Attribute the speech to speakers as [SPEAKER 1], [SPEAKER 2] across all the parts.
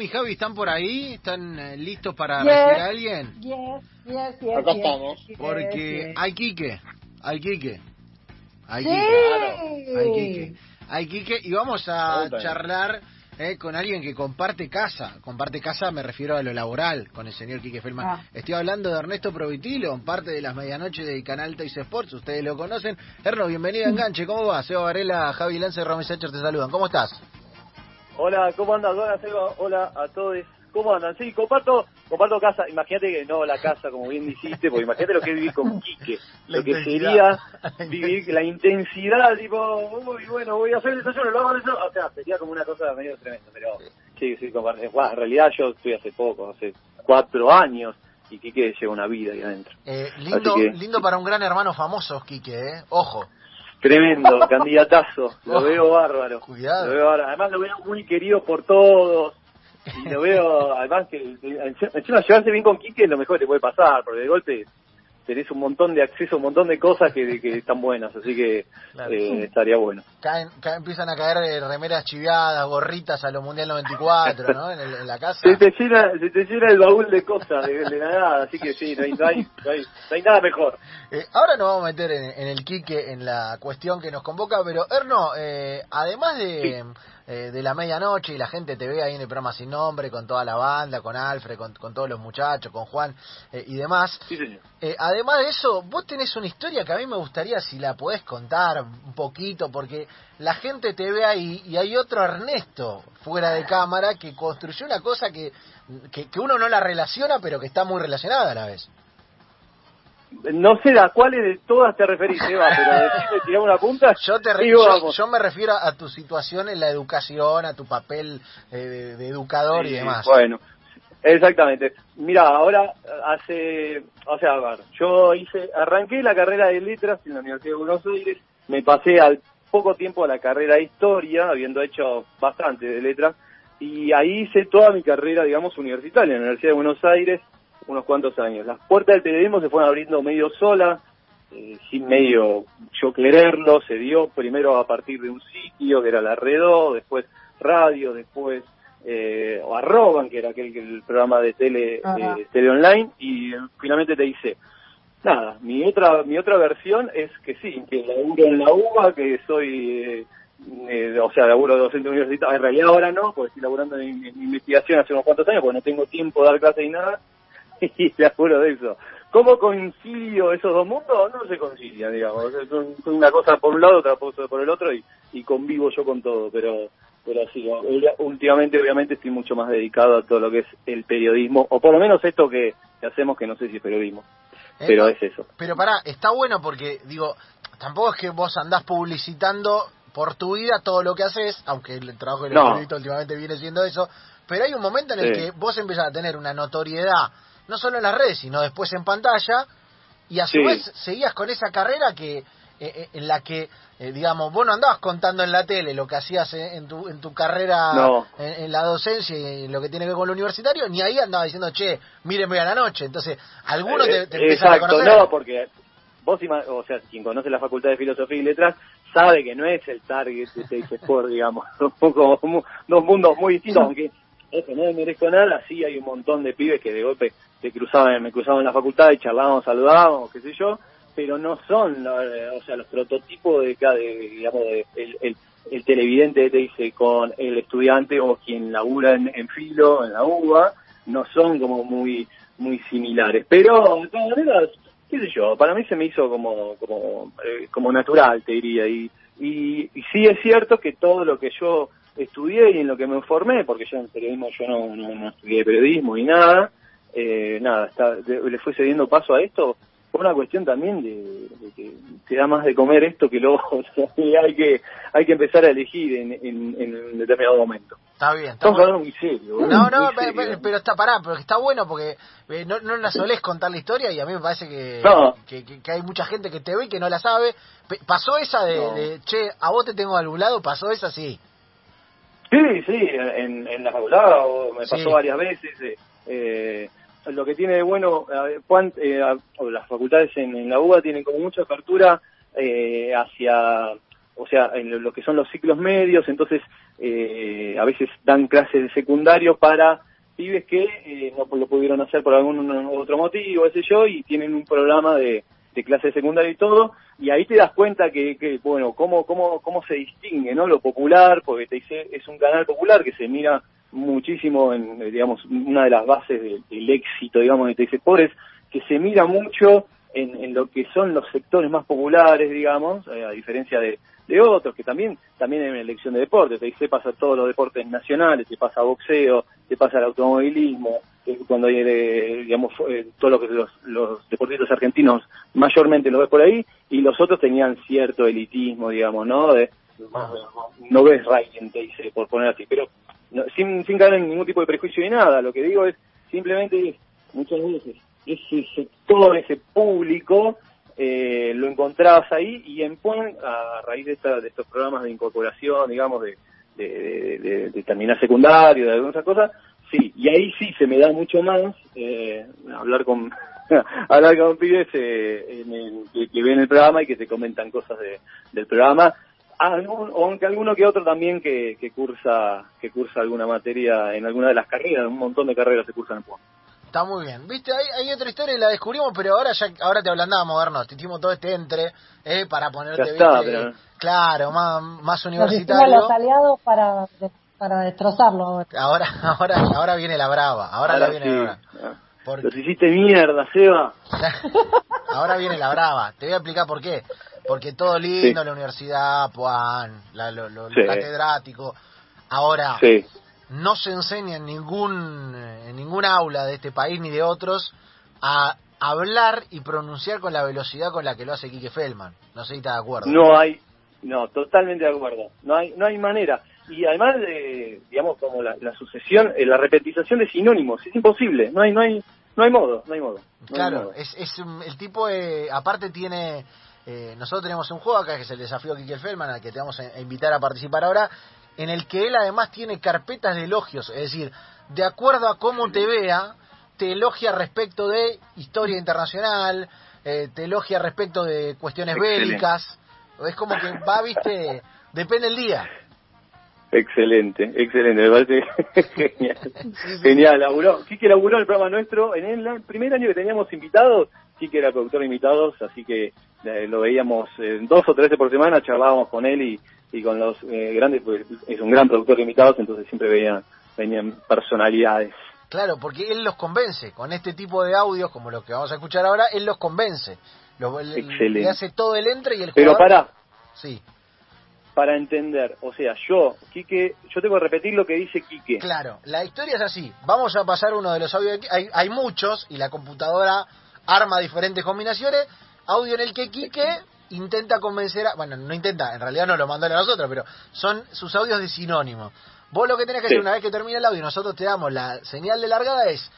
[SPEAKER 1] Romy y Javi están por ahí, están eh, listos para recibir a alguien.
[SPEAKER 2] Yes, yes, yes,
[SPEAKER 3] Acá
[SPEAKER 2] yes,
[SPEAKER 3] estamos.
[SPEAKER 1] Porque
[SPEAKER 2] yes.
[SPEAKER 1] hay Quique, hay Quique, hay
[SPEAKER 2] Sí.
[SPEAKER 1] Quique, hay Quique, hay Quique y vamos a charlar eh, con alguien que comparte casa. Comparte casa me refiero a lo laboral con el señor Quique Feldman.
[SPEAKER 2] Ah.
[SPEAKER 1] Estoy hablando de Ernesto Provitilo, parte de las medianoches del canal Teis Sports, ustedes lo conocen. Erno, bienvenido a Enganche, ¿cómo va? Seba Varela, Javi Lance, Romy Sánchez te saludan. ¿Cómo estás?
[SPEAKER 4] Hola, ¿cómo andas? Hola, Seba. Hola a todos. ¿Cómo andan? Sí, comparto, comparto casa. Imagínate que no la casa, como bien dijiste, porque imagínate lo que es vivir con Quique.
[SPEAKER 1] La
[SPEAKER 4] lo que sería vivir la intensidad, tipo, uy, bueno, voy a hacer el desayuno, lo hago el desayuno. O sea, sería como una cosa medio tremenda, pero sí, sí, comparto. Bueno, en realidad yo estoy hace poco, hace cuatro años, y Quique lleva una vida ahí adentro.
[SPEAKER 1] Eh, lindo,
[SPEAKER 4] que-
[SPEAKER 1] lindo para un gran hermano famoso, Quique, ¿eh? Ojo.
[SPEAKER 4] Tremendo, candidatazo. Lo
[SPEAKER 1] Oh,
[SPEAKER 4] veo bárbaro.
[SPEAKER 1] cuidado.
[SPEAKER 4] Lo veo bárbaro. Además lo veo muy querido por todos. Y lo veo, además que encima llevarse bien con Quique es lo mejor que te puede pasar, porque de golpe tenés un montón de acceso a un montón de cosas que, que están buenas, así que
[SPEAKER 1] Claro.
[SPEAKER 4] eh, estaría bueno.
[SPEAKER 1] Caen, caen- empiezan a caer eh, remeras chiviadas, gorritas a lo Mundial 94, ¿no? En, el- en la casa.
[SPEAKER 4] Se te llena, se te llena el baúl de cosas, de, de nada, así que sí, no hay, no hay, no hay, no hay nada mejor.
[SPEAKER 1] Eh, ahora nos vamos a meter en, en el Quique, en la cuestión que nos convoca, pero Erno, eh, además de, eh, de la medianoche y la gente te ve ahí en el programa Sin Nombre, con toda la banda, con Alfred, con, con todos los muchachos, con Juan eh, y demás,
[SPEAKER 4] Sí, señor.
[SPEAKER 1] Eh, además de eso, vos tenés una historia que a mí me gustaría si la podés contar un poquito, porque la gente te ve ahí y hay otro Ernesto fuera de cámara que construyó una cosa que, que, que uno no la relaciona, pero que está muy relacionada a la vez.
[SPEAKER 4] No sé a cuáles de todas te referís, Eva, pero decime, tirame una punta.
[SPEAKER 1] Yo, te
[SPEAKER 4] Digo,
[SPEAKER 1] yo,
[SPEAKER 4] vamos.
[SPEAKER 1] yo me refiero a tu situación en la educación, a tu papel eh, de, de educador y demás.
[SPEAKER 4] Bueno, exactamente. Mira, ahora hace, o sea, a ver, yo hice, arranqué la carrera de letras en la Universidad de Buenos Aires, me pasé al poco tiempo a la carrera de historia, habiendo hecho bastante de letras, y ahí hice toda mi carrera, digamos, universitaria en la Universidad de Buenos Aires, unos cuantos años. Las puertas del periodismo se fueron abriendo medio solas, eh, sin medio yo quererlo, se dio primero a partir de un sitio que era la Redó, después radio, después eh, o Arroban, que era aquel que el programa de tele, online, y finalmente te dice, nada, mi otra, mi otra versión es que sí, que laburo en la UBA, que soy, eh, eh, o sea, laburo docente universitario, en realidad ahora no, porque estoy laburando en, en investigación hace unos cuantos años, porque no tengo tiempo de dar clases y nada, y laburo de eso. ¿Cómo concilio esos dos mundos? No se concilian, digamos. Es un- es una cosa por un lado, otra cosa por el otro, y, y convivo yo con todo, pero pero sí, últimamente obviamente estoy mucho más dedicado a todo lo que es el periodismo, o por lo menos esto que, hacemos, que no sé si es periodismo,
[SPEAKER 1] Eh,
[SPEAKER 4] pero es eso.
[SPEAKER 1] Pero pará, está bueno porque, digo, tampoco es que vos andás publicitando por tu vida todo lo que haces, aunque el trabajo del
[SPEAKER 4] No.
[SPEAKER 1] últimamente viene siendo eso, pero hay un momento en el
[SPEAKER 4] Sí.
[SPEAKER 1] que vos empezás a tener una notoriedad, no solo en las redes, sino después en pantalla, y a su
[SPEAKER 4] Sí.
[SPEAKER 1] vez seguías con esa carrera que eh, eh, en la que, eh, digamos, vos no andabas contando en la tele lo que hacías en, tu, en tu carrera
[SPEAKER 4] No.
[SPEAKER 1] en, en la docencia y en lo que tiene que ver con lo universitario, ni ahí andabas diciendo, che, mírenme a la noche. Entonces, algunos te,
[SPEAKER 4] Eh,
[SPEAKER 1] te empiezan a
[SPEAKER 4] Exacto,
[SPEAKER 1] conocer.
[SPEAKER 4] no, porque vos, o sea, quien conoce la Facultad de Filosofía y Letras sabe que no es el target de Teis Sport, digamos, son como dos mundos muy distintos, aunque eso no me merezco nada, sí hay un montón de pibes que de golpe te cruzaban, me cruzaban en la facultad y charlábamos, saludábamos, qué sé yo, pero no son, o sea, los prototipos de de, digamos, el, el, el televidente te dice con el estudiante o quien labura en, en filo, en la UBA, no son como muy muy similares. Pero, de todas maneras, qué sé yo, para mí se me hizo como como eh, como natural, te diría. Y, y, y sí es cierto que todo lo que yo estudié y en lo que me formé, porque yo en periodismo yo no, no estudié periodismo ni nada, eh, nada, está, de- le fue cediendo paso a esto por una cuestión también de, de que te da más de comer esto que lo otro. Y hay que hay que empezar a elegir en, en, en un determinado momento.
[SPEAKER 1] Está bien, está
[SPEAKER 4] Estamos hablando muy serio.
[SPEAKER 1] No, no,
[SPEAKER 4] muy serio.
[SPEAKER 1] pero está pará, pero está bueno porque eh, no, no la solés contar la historia y a mí me parece que,
[SPEAKER 4] No.
[SPEAKER 1] que, que- que hay mucha gente que te ve y que no la sabe. ¿Pasó esa de,
[SPEAKER 4] No.
[SPEAKER 1] de, che, a vos te tengo algún? ¿Pasó esa? Sí.
[SPEAKER 4] Sí, sí, en, en la facultad me
[SPEAKER 1] Sí.
[SPEAKER 4] pasó varias veces. eh, eh, lo que tiene de bueno, eh, las facultades en, en la UBA tienen como mucha apertura eh, hacia o sea, en lo que son los ciclos medios, entonces eh, a veces dan clases de secundario para pibes que eh, no lo pudieron hacer por algún otro motivo, ese yo, y tienen un programa de, de clase de secundaria y todo, y ahí te das cuenta que, que bueno, cómo, cómo, cómo se distingue, ¿no? Lo popular, porque te dice, es un canal popular que se mira muchísimo en, digamos, una de las bases del, éxito, digamos, de dice pobres, que se mira mucho en, en, lo que son los sectores más populares, digamos, eh, a diferencia de, de otros, que también también en elección de deportes, te dice pasa todos los deportes nacionales, te pasa boxeo, te pasa el automovilismo, cuando hay, eh, digamos, eh, todo lo que los, los deportistas argentinos mayormente lo ves por ahí, y los otros tenían cierto elitismo, digamos, ¿no? De, no ves Raiden, te dice, por poner así, pero sin, sin caer en ningún tipo de prejuicio ni nada, lo que digo es simplemente muchas veces ese sector, ese público, eh, lo encontrabas ahí y en PUN, a raíz de, esta, de estos programas de incorporación, digamos, de, de, de, terminar secundario, de algunas cosas, sí, y ahí sí se me da mucho más eh, hablar con hablar con pibes eh, en el, que, ven el programa y que te comentan cosas de, del programa, aunque alguno que otro también que, que cursa que cursa alguna materia en alguna de las carreras, un montón de carreras se cursan en PUN.
[SPEAKER 1] Está muy bien. Viste, hay, hay otra historia y la descubrimos, pero ahora ya ahora te ablandamos, modernos. Te hicimos todo este entre eh, para ponerte, claro, más, más universitario.
[SPEAKER 2] los aliados para, para destrozarlo.
[SPEAKER 1] Ahora, ahora, ahora viene la brava. Ahora, la viene la brava.
[SPEAKER 4] Porque... Los hiciste mierda, Seba.
[SPEAKER 1] ahora viene la brava. Te voy a explicar por qué. Porque todo lindo, la universidad, Puan, la, lo, lo, catedrático. Ahora, sí no se enseña en ningún, en ningún aula de este país ni de otros a hablar y pronunciar con la velocidad con la que lo hace Quique Feldman. No sé si está de acuerdo.
[SPEAKER 4] No hay, no, totalmente de acuerdo. No hay, no hay manera. Y además, de, digamos, como la, sucesión, eh, la repetización de sinónimos, es imposible. No hay, no hay, no hay modo, no hay modo.
[SPEAKER 1] claro, Es, es el tipo, eh, aparte tiene, eh, nosotros tenemos un juego acá que es el desafío Quique Feldman, al que te vamos a invitar a participar ahora, en el que él además tiene carpetas de elogios, es decir, de acuerdo a cómo te vea, te elogia respecto de historia internacional, eh, te elogia respecto de cuestiones bélicas, es como que va, viste, depende el día.
[SPEAKER 4] Excelente, excelente, me parece genial. Genial, laburó. Quique laburó el programa nuestro en el primer año que teníamos invitados. Quique era productor de invitados, así que eh, lo veíamos eh, dos o tres por semana, charlábamos con él y y con los eh, grandes, pues es un gran productor de invitados, entonces siempre veía, venían personalidades.
[SPEAKER 1] Claro, porque él los convence, con este tipo de audios, como los que vamos a escuchar ahora, él los convence. le hace todo el entre y el
[SPEAKER 4] Pero para.
[SPEAKER 1] Sí.
[SPEAKER 4] Para entender, o sea, yo, Quique, yo tengo que repetir lo que dice Quique.
[SPEAKER 1] Claro, la historia es así. Vamos a pasar uno de los audios. Hay, hay muchos y la computadora arma diferentes combinaciones. Audio en el que Quique intenta convencer a... Bueno, no intenta, en realidad no lo mandó a nosotros, pero son sus audios de sinónimo. Vos lo que tenés que hacer una vez que termine el audio, nosotros te damos la señal de largada, es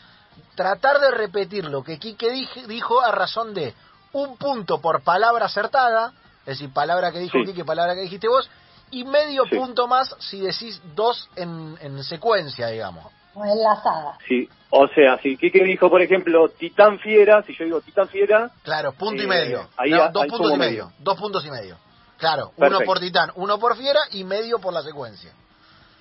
[SPEAKER 1] tratar de repetir lo que Quique dijo a razón de un punto por palabra acertada, es decir, palabra que dijo Quique, palabra que dijiste vos, y medio punto más si decís dos en, en secuencia, digamos.
[SPEAKER 2] O enlazada.
[SPEAKER 4] Sí, o sea, si Kike dijo, por ejemplo, Titán Fiera, si yo digo Titán Fiera...
[SPEAKER 1] Claro, punto y medio. Eh, ahí dos puntos y medio. Dos puntos y medio. Claro, uno por Titán, uno por Fiera y medio por la secuencia.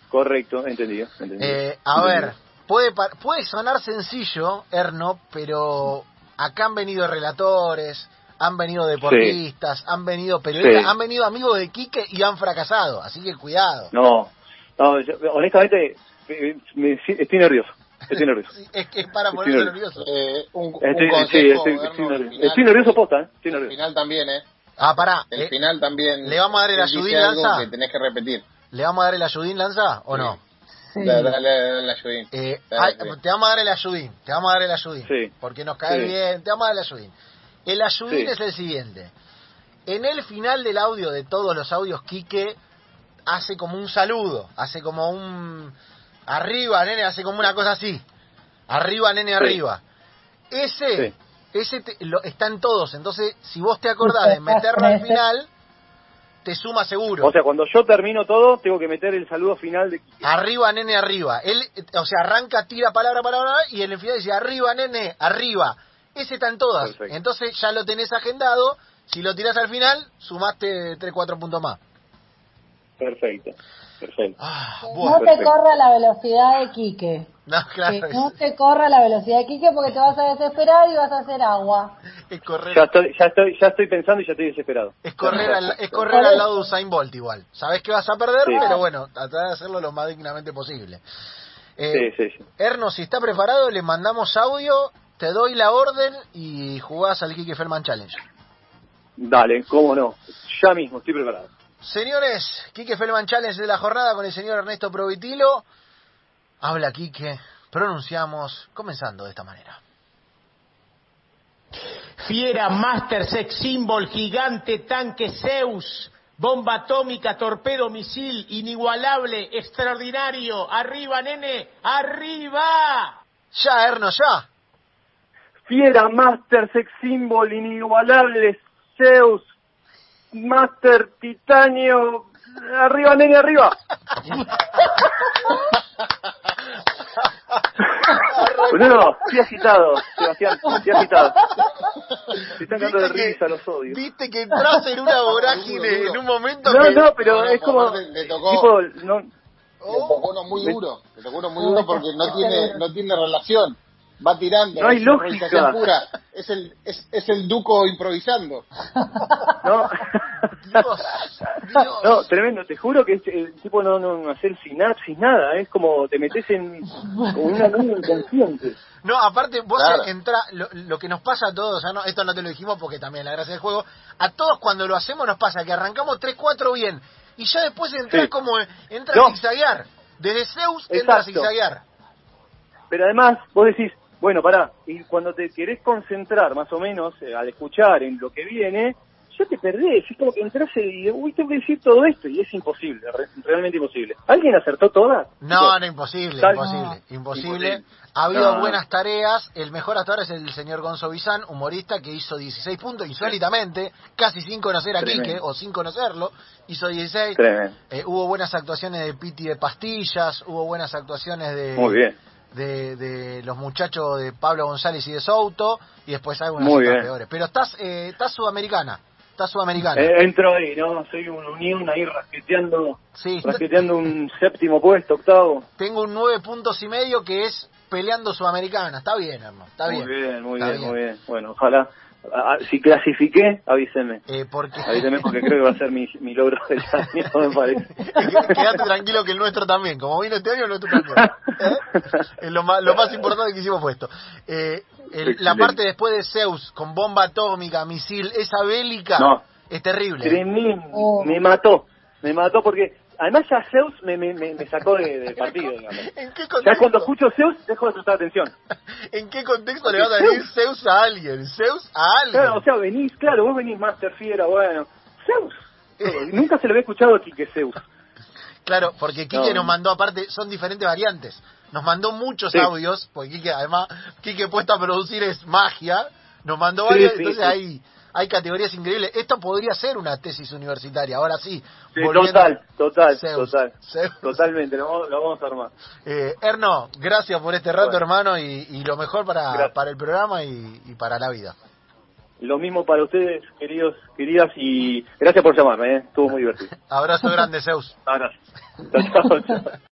[SPEAKER 4] Correcto, entendido.
[SPEAKER 1] Eh, a ver, puede, puede sonar sencillo, Erno, pero acá han venido relatores, han venido deportistas, han venido periodistas, han venido amigos de Quique y han fracasado, así que cuidado.
[SPEAKER 4] No, no honestamente me, estoy nervioso. Estoy nervioso.
[SPEAKER 1] es que es para ponerse nervioso.
[SPEAKER 3] Eh, un, estoy, un consejo,
[SPEAKER 4] sí, estoy, nervioso. estoy nervioso posta, ¿eh? Estoy nervioso.
[SPEAKER 3] El final también, ¿eh?
[SPEAKER 1] Ah, pará.
[SPEAKER 3] El eh, final también.
[SPEAKER 1] ¿Le vamos a dar el ayudín lanza?
[SPEAKER 3] que tenés que repetir.
[SPEAKER 1] ¿Le vamos a dar el ayudín lanza o no?
[SPEAKER 3] Sí. Dale, dale, el ayudín.
[SPEAKER 1] Eh, te vamos a dar el ayudín. Te vamos a dar el ayudín. Sí. Porque nos cae bien. Te vamos a dar el ayudín. El ayudín es el siguiente. En el final del audio, de todos los audios, Quique hace como un saludo, hace como un Arriba, nene, hace como una cosa así. Arriba, nene, arriba. Ese, ese lo, están todos. Entonces, si vos te acordás de meterlo al final, te suma seguro.
[SPEAKER 4] O sea, cuando yo termino todo, tengo que meter el saludo final de
[SPEAKER 1] Arriba, nene, arriba. Él, o sea, arranca, tira palabra, palabra, y en el final dice, arriba, nene, arriba. Ese está en todas. Entonces ya lo tenés agendado. Si lo tirás al final, sumaste 3, 4 puntos más.
[SPEAKER 4] Perfecto, perfecto.
[SPEAKER 1] Ah, bueno.
[SPEAKER 2] no te
[SPEAKER 4] perfecto.
[SPEAKER 2] corra la velocidad de Quique.
[SPEAKER 1] No, claro,
[SPEAKER 2] Que no te corra la velocidad de Quique porque te vas a desesperar y vas a hacer agua.
[SPEAKER 1] es correr,
[SPEAKER 4] Ya estoy, ya estoy, ya estoy pensando y ya estoy desesperado.
[SPEAKER 1] es correr, al, es correr al lado de Usain Bolt igual. Sabes que vas a perder,
[SPEAKER 4] Sí.
[SPEAKER 1] pero bueno, tratar de hacerlo lo más dignamente posible. Eh,
[SPEAKER 4] Sí, sí, sí.
[SPEAKER 1] Erno, si está preparado, le mandamos audio, te doy la orden y jugás al Kike Feldman Challenge.
[SPEAKER 4] Dale, cómo no. Ya mismo, estoy preparado.
[SPEAKER 1] Señores, Kike Feldman Challenge de la jornada con el señor Ernesto Provitilo. Habla Kike, pronunciamos, comenzando de esta manera.
[SPEAKER 5] Fiera, Master, Sex Symbol, Gigante, Tanque, Zeus, Bomba Atómica, Torpedo, Misil, Inigualable, Extraordinario, Arriba, nene, Arriba.
[SPEAKER 1] Ya, Erno, ya.
[SPEAKER 4] Fiera, Master, Sex Symbol, Inigualable, Zeus, Master, Titanio, arriba, nene, arriba. No, estoy agitado, Sebastián, estoy agitado. Se están dando de risa los odios.
[SPEAKER 1] Viste que entras en una vorágine en un momento
[SPEAKER 4] No,
[SPEAKER 1] que...
[SPEAKER 4] no, pero es como,
[SPEAKER 3] le tocó-
[SPEAKER 4] tipo, no,
[SPEAKER 3] Le tocó uno muy duro, le tocó uno muy duro porque no tiene, no tiene relación. Va tirando.
[SPEAKER 4] No hay
[SPEAKER 3] es
[SPEAKER 4] lógica.
[SPEAKER 3] pura. Es el, es, es el duco improvisando.
[SPEAKER 4] no.
[SPEAKER 1] Dios, Dios.
[SPEAKER 4] No, tremendo, te juro que el tipo no, no, no hacer sinapsis, nada, es como te metes en como una nube inconsciente.
[SPEAKER 1] No, aparte, vos
[SPEAKER 3] Claro.
[SPEAKER 1] entra, lo, lo que nos pasa a todos, ¿no? esto no te lo dijimos porque también la gracia del juego, a todos cuando lo hacemos nos pasa que arrancamos 3-4 bien y ya después entras
[SPEAKER 4] Sí.
[SPEAKER 1] como, entras
[SPEAKER 4] No.
[SPEAKER 1] a zigzaguear. Desde Zeus entras a
[SPEAKER 4] Exacto.
[SPEAKER 1] zigzaguear.
[SPEAKER 4] Pero además, vos decís, bueno, pará, y cuando te querés concentrar más o menos eh, al escuchar en lo que viene, ya te perdés, es como que entras y uy, tengo que decir todo esto, y es imposible, re- realmente imposible. ¿Alguien acertó todas?
[SPEAKER 1] No, no, imposible,
[SPEAKER 4] Tal-
[SPEAKER 1] imposible,
[SPEAKER 2] No.
[SPEAKER 1] imposible.
[SPEAKER 4] Imposible.
[SPEAKER 1] Ha habido
[SPEAKER 4] No.
[SPEAKER 1] buenas tareas. El mejor hasta ahora es el señor Gonzo Bizán, humorista, que hizo 16 puntos insólitamente, casi sin conocer a. Quique, o sin conocerlo, hizo 16.
[SPEAKER 4] Tremendo.
[SPEAKER 1] Eh, hubo buenas actuaciones de Piti de Pastillas, hubo buenas actuaciones de,
[SPEAKER 4] Muy bien.
[SPEAKER 1] De, de los muchachos de Pablo González y de Souto, y después algunas
[SPEAKER 4] Muy bien.
[SPEAKER 1] peores. Pero estás, eh, estás sudamericana, estás sudamericana.
[SPEAKER 4] Eh, entro ahí, ¿no? Soy un unión ahí rasqueteando,
[SPEAKER 1] sí,
[SPEAKER 4] rasqueteando un séptimo puesto, octavo.
[SPEAKER 1] tengo un nueve puntos y medio que es peleando sudamericana. Está bien, hermano, está
[SPEAKER 4] muy bien, muy
[SPEAKER 1] está
[SPEAKER 4] bien, muy bien. Bueno, ojalá. Si clasifiqué, avísenme.
[SPEAKER 1] Eh, porque
[SPEAKER 4] Avísenme porque creo que va a ser mi, mi logro del año, me parece.
[SPEAKER 1] quédate tranquilo que el nuestro también. Como vino este año, el nuestro también. ¿Eh? Es lo más, lo más importante que hicimos fue esto. Eh, el- la parte después de Zeus, con bomba atómica, misil, esa bélica,
[SPEAKER 4] No.
[SPEAKER 1] es terrible.
[SPEAKER 4] Tremendo.
[SPEAKER 2] Oh.
[SPEAKER 4] Me mató. Me mató porque además ya Zeus me, me, me, sacó de- del partido, digamos.
[SPEAKER 1] ¿En qué
[SPEAKER 4] Ya cuando escucho Zeus dejo de prestar atención.
[SPEAKER 1] ¿en qué contexto le vas a decir Zeus a alguien? Zeus a alguien.
[SPEAKER 4] Claro, o sea, venís, claro, vos venís Master Fiera, bueno. Zeus. Nunca se lo había escuchado a Quique Zeus.
[SPEAKER 1] Claro, porque Quique
[SPEAKER 4] No.
[SPEAKER 1] nos mandó, aparte, son diferentes variantes. Nos mandó muchos
[SPEAKER 4] Sí.
[SPEAKER 1] audios, porque Quique, además, Quique puesto a producir es magia. Nos mandó varios,
[SPEAKER 4] sí,
[SPEAKER 1] entonces
[SPEAKER 4] sí.
[SPEAKER 1] Hay, categorías increíbles. Esto podría ser una tesis universitaria, ahora sí.
[SPEAKER 4] Total, total,
[SPEAKER 1] Zeus,
[SPEAKER 4] total.
[SPEAKER 1] Zeus.
[SPEAKER 4] Totalmente, lo vamos, lo vamos a armar.
[SPEAKER 1] Eh, Erno, gracias por este rato,
[SPEAKER 4] Bueno.
[SPEAKER 1] hermano, y, y lo mejor para,
[SPEAKER 4] Gracias.
[SPEAKER 1] para el programa y, y para la vida.
[SPEAKER 4] Lo mismo para ustedes, queridos, queridas, y gracias por llamarme, ¿eh? estuvo muy divertido.
[SPEAKER 1] Abrazo grande, Zeus.
[SPEAKER 4] Abrazo. Chao.